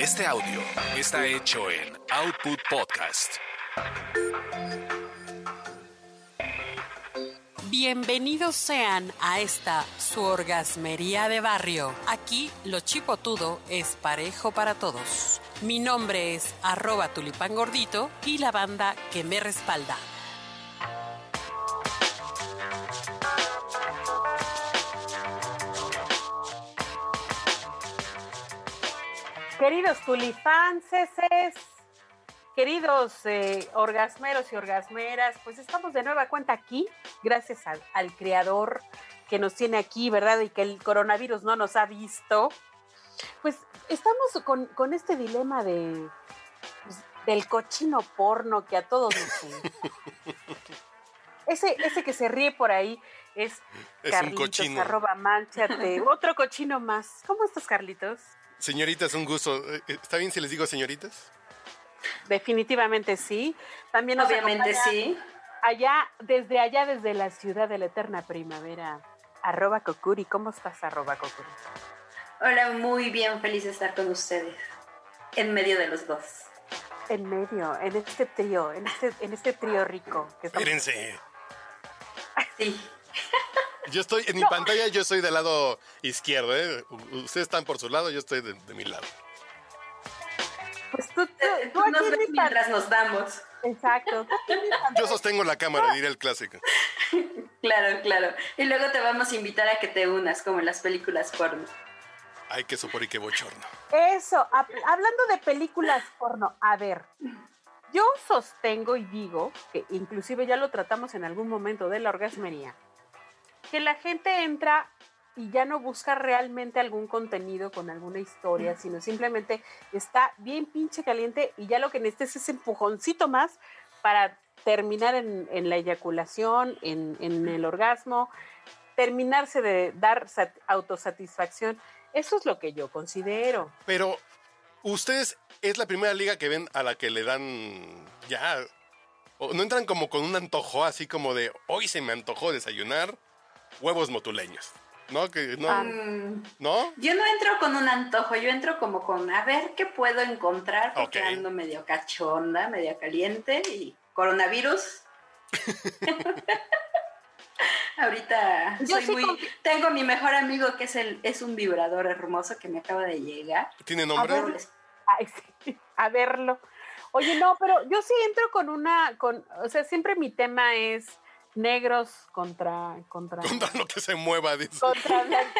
Este audio está hecho en Output Podcast. Bienvenidos sean a esta su orgasmería de barrio. Aquí lo chipotudo es parejo para todos. Mi nombre es arroba tulipán gordito y la banda que me respalda. Queridos tulipances, queridos eh, orgasmeros y orgasmeras, pues estamos de nueva cuenta aquí, gracias al, al, creador que nos tiene aquí, ¿verdad? Y que el coronavirus no nos ha visto. Pues estamos con, con este dilema de pues, del cochino porno que a todos nos... ese, ese que se ríe por ahí es, Es Carlitos, arroba manchate. Otro cochino más. ¿Cómo estás, Carlitos? Señoritas, un gusto. Eh, ¿Está bien si les digo señoritas? Definitivamente sí. También nos Obviamente sí. Allá, desde allá, desde la ciudad de la eterna primavera. Arroba Kokuri. ¿Cómo estás, arroba Kokuri? Hola, muy bien, feliz de estar con ustedes. En medio de los dos. En medio, en este trío, en este, en este trío rico. Que estamos- Espérense. Sí. Yo estoy en mi pantalla, yo soy del lado izquierdo, ¿eh? Ustedes están por su lado, yo estoy de, de mi lado. Pues tú, tú, Tú tú aquí nos ves mientras nos damos. Exacto. Yo sostengo la cámara, diría el clásico. Claro, claro. Y luego te vamos a invitar a que te unas, como en las películas porno. Ay, qué sopor y qué bochorno. Eso, hab- hablando de películas porno, a ver, yo sostengo y digo, que inclusive ya lo tratamos en algún momento de la orgasmería, que la gente entra y ya no busca realmente algún contenido con alguna historia, sino simplemente está bien pinche caliente y ya lo que necesitas es ese empujoncito más para terminar en, la eyaculación, en, en el orgasmo, terminarse de dar sat- autosatisfacción. Eso es lo que yo considero. Pero, ¿ustedes es la primera liga que ven a la que le dan ya? ¿O no entran como con un antojo así como de hoy se me antojó desayunar huevos motuleños? ¿No? Que, no, ¿No? yo no entro con un antojo, yo entro como con a ver qué puedo encontrar porque ando medio cachonda, medio caliente y coronavirus. Ahorita Yo soy sí muy. Tengo a mi mejor amigo que es el es un vibrador hermoso que me acaba de llegar. ¿Tiene A nombre? ver. Ay, sí, a verlo. Oye, no, pero yo sí entro con una, con, o sea, siempre mi tema es negros contra, contra, Contra lo que se mueva, dice. contra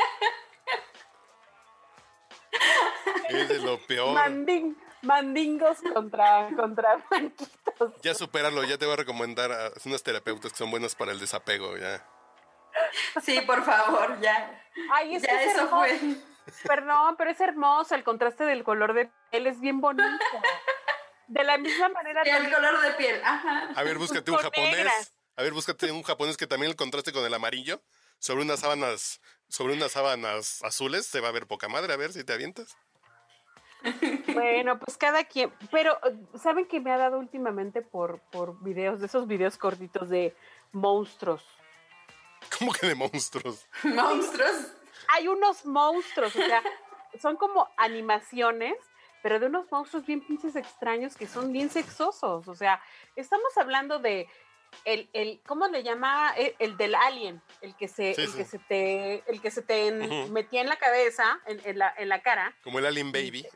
Es de lo peor. manding- mandingos contra, contra blanquitos. Ya supéralo, ya te voy a recomendar a unos terapeutas que son buenos para el desapego, ya. Sí, por favor, ya. Ay, es ya que es eso hermoso. fue. Perdón, pero es hermoso, el contraste del color de piel es bien bonito. De la misma manera, Y el también- color de piel, ajá. A ver, búscate un japonés. negras. A ver, búscate un japonés que también el contraste con el amarillo sobre unas sábanas, sobre unas sábanas azules, se va a ver poca madre, a ver si te avientas. Bueno, pues cada quien, pero ¿saben que me ha dado últimamente por, por videos, de esos videos cortitos de monstruos? ¿Cómo que de monstruos? Monstruos. Hay unos monstruos, o sea, son como animaciones, pero de unos monstruos bien pinches extraños que son bien sexosos, o sea, estamos hablando de el, el ¿cómo le llama? El, el del alien, el que se, Sí, el sí. que se te, el que se te metía en la cabeza, en, en la, en la cara, Como el Alien Baby.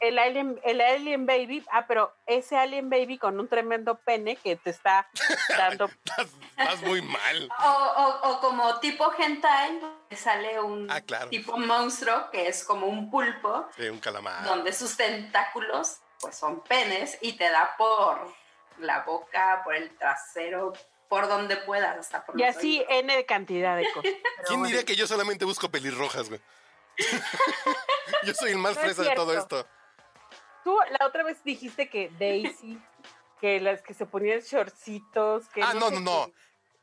el alien, el alien baby, ah, pero ese alien baby con un tremendo pene que te está dando Estás, estás muy mal. O, o- o como tipo hentai, que sale un Ah, claro. tipo monstruo que es como un pulpo, Sí, un calamar. donde sus tentáculos pues son penes y te da por la boca, por el trasero, por donde puedas, hasta por y los así oídos. N de cantidad de cosas. ¿Quién bueno. diría que yo solamente busco pelirrojas, güey? yo soy el más No es fresa de todo esto. Tú la otra vez dijiste que Daisy, que las que se ponían shortcitos, que Ah, no, no, no.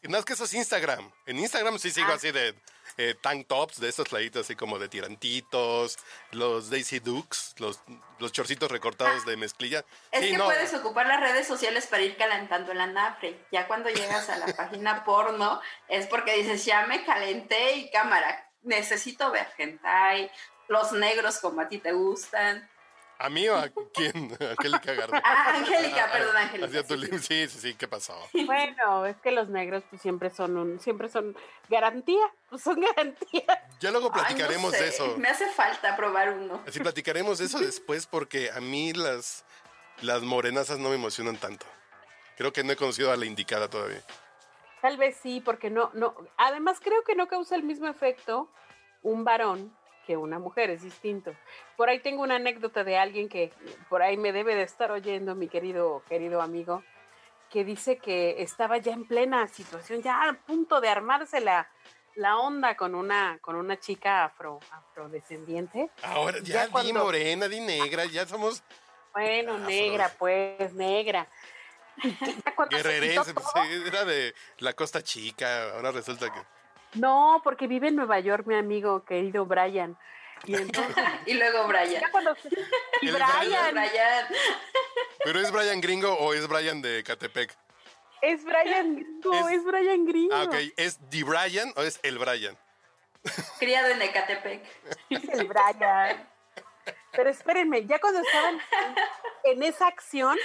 qué. No es que eso es Instagram. En Instagram sí sigo Ah. así de eh, tank tops, de esas playitas así como de tirantitos, los Daisy Dukes, los, los chorcitos recortados de mezclilla. Es Sí, que no. puedes ocupar las redes sociales para ir calentando el anafre. Ya cuando llegas a la página porno, es porque dices, ya me calenté y cámara, necesito ver hentai, los negros como a ti te gustan. ¿A mí o a quién? Angélica Garza. Ah, Angélica, perdón, Hacía Angélica. tu sí, lim- Sí, sí, sí, ¿qué pasó? Bueno, es que los negros pues siempre son un, siempre son garantía, pues son garantía. Ya luego Ay, no platicaremos sé, de eso. Me hace falta probar uno. Así platicaremos de eso después porque a mí las, las morenazas no me emocionan tanto. Creo que no he conocido a la indicada todavía. Tal vez sí, porque no, no. Además, creo que no causa el mismo efecto un varón que una mujer, es distinto. Por ahí tengo una anécdota de alguien que por ahí me debe de estar oyendo, mi querido, querido amigo, que dice que estaba ya en plena situación, ya a punto de armarse la, la onda con una, con una chica afro, afrodescendiente. Ahora, ya, Ya di cuando- morena, di negra, ya somos Bueno, Afro. negra, pues, negra. Y que ya cuando se quitó guerrerenses. todo- pues, Era de la Costa Chica, ahora resulta que... No, porque vive en Nueva York, mi amigo querido Brian. Y entonces, Y luego Brian. ya cuando se- y Brian, Brian. ¿Pero es Brian Gringo o es Brian de Catepec? es Brian Gringo, Es- es, Brian Gringo. Ah, ok. ¿Es The Brian o es el Brian? Criado en Ecatepec. Es el Brian. Pero espérenme, ya cuando estaban en esa acción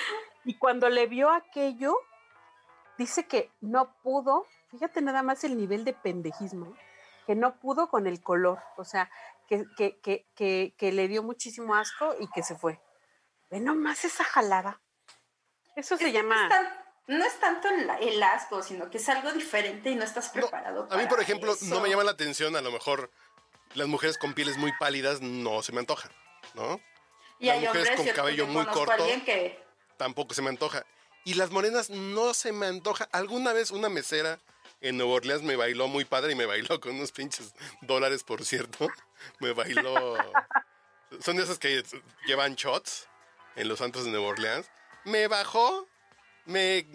y cuando le vio aquello, dice que no pudo, fíjate nada más el nivel de pendejismo, que no pudo con el color, o sea, que, que, que, que, que le dio muchísimo asco y que se fue. Ve nomás esa jalada. Eso se Es llama... No es, tan- no es tanto el, el asco, sino que es algo diferente y no estás No, preparado. a mí, por ejemplo, eso. no me llama la atención, a lo mejor las mujeres con pieles muy pálidas no se me antojan, ¿no? Y las hay mujeres hombres, con cabello muy corto. que Tampoco se me antoja. Y las morenas no se me antoja. Alguna vez una mesera en Nueva Orleans me bailó muy padre y me bailó con unos pinches dólares, por cierto. Me bailó. Son de esas que llevan shots en los santos de Nueva Orleans. Me bajó, me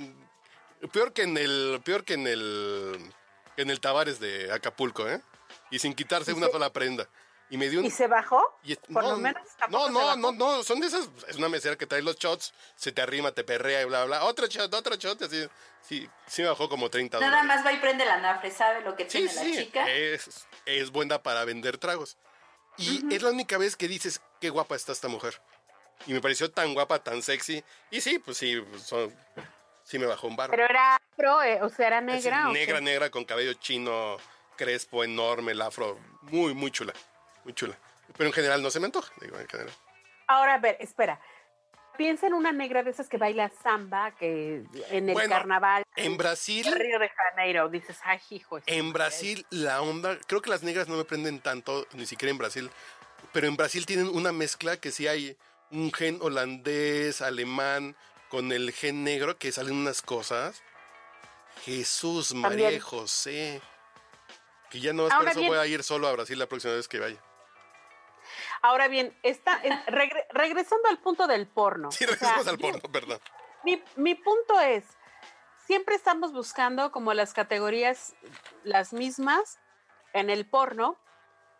peor que en el peor que en el en el Tavares de Acapulco, ¿eh? Y sin quitarse ¿Y una sola prenda. Y me dio un ¿Y se bajó? y Por lo menos No, no, no, no, son de esas. Es una mesera que trae los shots, se te arrima, te perrea y bla, bla. Otro shot, otro shot, así. Sí, sí me bajó como 30 nada dólares. más va y prende la nafre, sabe lo que Sí, tiene la sí, chica. es, es buena para vender tragos. Y es la única vez que dices, qué guapa está esta mujer. Y me pareció tan guapa, tan sexy. Y sí, pues sí, pues, son- sí me bajó un barro. Pero era afro, eh, o sea, era Es negra. ¿o qué? negra, negra, con cabello chino, crespo, enorme, el afro. Muy, muy chula. Muy chula. Pero en general no se me antoja, digo, en general. Ahora, a ver, espera. Piensa en una negra de esas que baila samba, que en el Bueno, carnaval. En Brasil, en Río de Janeiro, dices, ay, hijo. en madre". Brasil la onda, creo que las negras no me prenden tanto, ni siquiera en Brasil, pero en Brasil tienen una mezcla que sí hay un gen holandés, alemán, con el gen negro, que salen unas cosas. Jesús, María También. José. Que ya no es por eso bien- voy a ir solo a Brasil la próxima vez que vaya. Ahora bien, está, en- regre- regresando al punto del porno. Sí, o sea, regresamos al porno, perdón. Mi, mi punto es, siempre estamos buscando como las categorías las mismas en el porno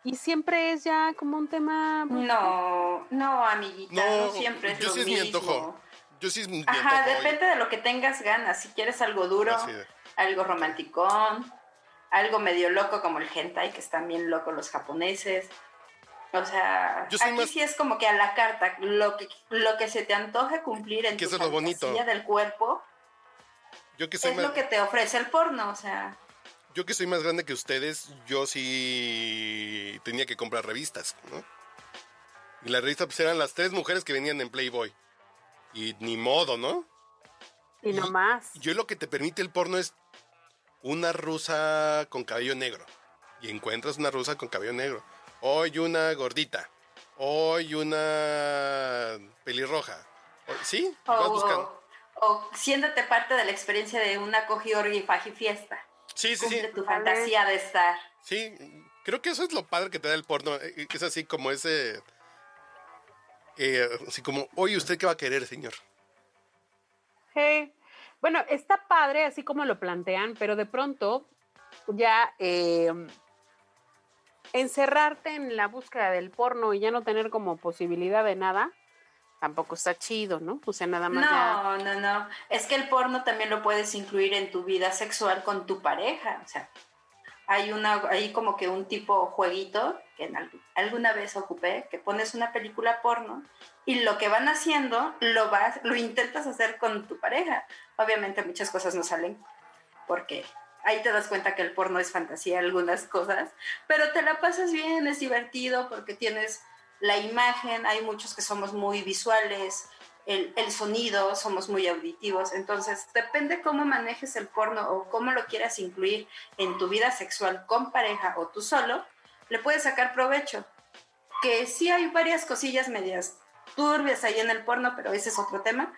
y siempre es ya como un tema... No, no, amiguita, no, No, siempre es yo lo sí es mi mismo. antojo. Yo sí es mi Ajá, antojo, depende de lo que tengas ganas. Si quieres algo duro, algo romanticón, algo medio loco como el hentai, que están bien locos los japoneses. O sea, Yo soy aquí más- sí es como que a la carta, lo que, lo que se te antoje cumplir en Que tu eso es lo bonito. del cuerpo, Yo que soy es más... lo que te ofrece el porno, o sea... Yo que soy más grande que ustedes, yo sí tenía que comprar revistas, ¿no? Y las revistas pues, eran las tres mujeres que venían en Playboy. Y ni modo, ¿no? y no más. Yo lo que te permite el porno es una rusa con cabello negro. Y encuentras una rusa con cabello negro. Hoy una gordita. Hoy una pelirroja. ¿Sí? O, Vas buscando. o, parte de la experiencia de una cogi orgi faji fiesta. Sí, sí, Cumple sí. tu fantasía de estar. Sí, creo que eso es lo padre que te da el porno. eh, Es así como ese. eh, así como, oye, ¿usted qué va a querer, señor? Bueno, está padre así como lo plantean, pero de pronto ya eh, encerrarte en la búsqueda del porno y ya no tener como posibilidad de nada, tampoco está chido, ¿no? O sea, nada más No, no, no. Es que el porno también lo puedes incluir en tu vida sexual con tu pareja. O sea, hay una hay como que un tipo jueguito que en al- alguna vez ocupé que pones una película porno y lo que van haciendo lo vas lo intentas hacer con tu pareja obviamente muchas cosas no salen porque ahí te das cuenta que el porno es fantasía algunas cosas pero te la pasas bien es divertido porque tienes la imagen hay muchos que somos muy visuales el, el sonido, somos muy auditivos, entonces depende cómo manejes el porno o cómo lo quieras incluir en tu vida sexual con pareja o tú solo, le puedes sacar provecho. Que sí hay varias cosillas medias turbias ahí en el porno, pero ese es otro tema.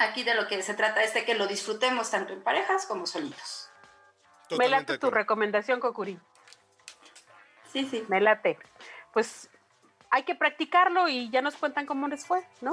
Aquí de lo que se trata es de que lo disfrutemos tanto en parejas como solitos. Me Totalmente late de tu recomendación, Kokuri. Sí, sí. Me late. Pues hay que practicarlo y ya nos cuentan cómo les fue, ¿no?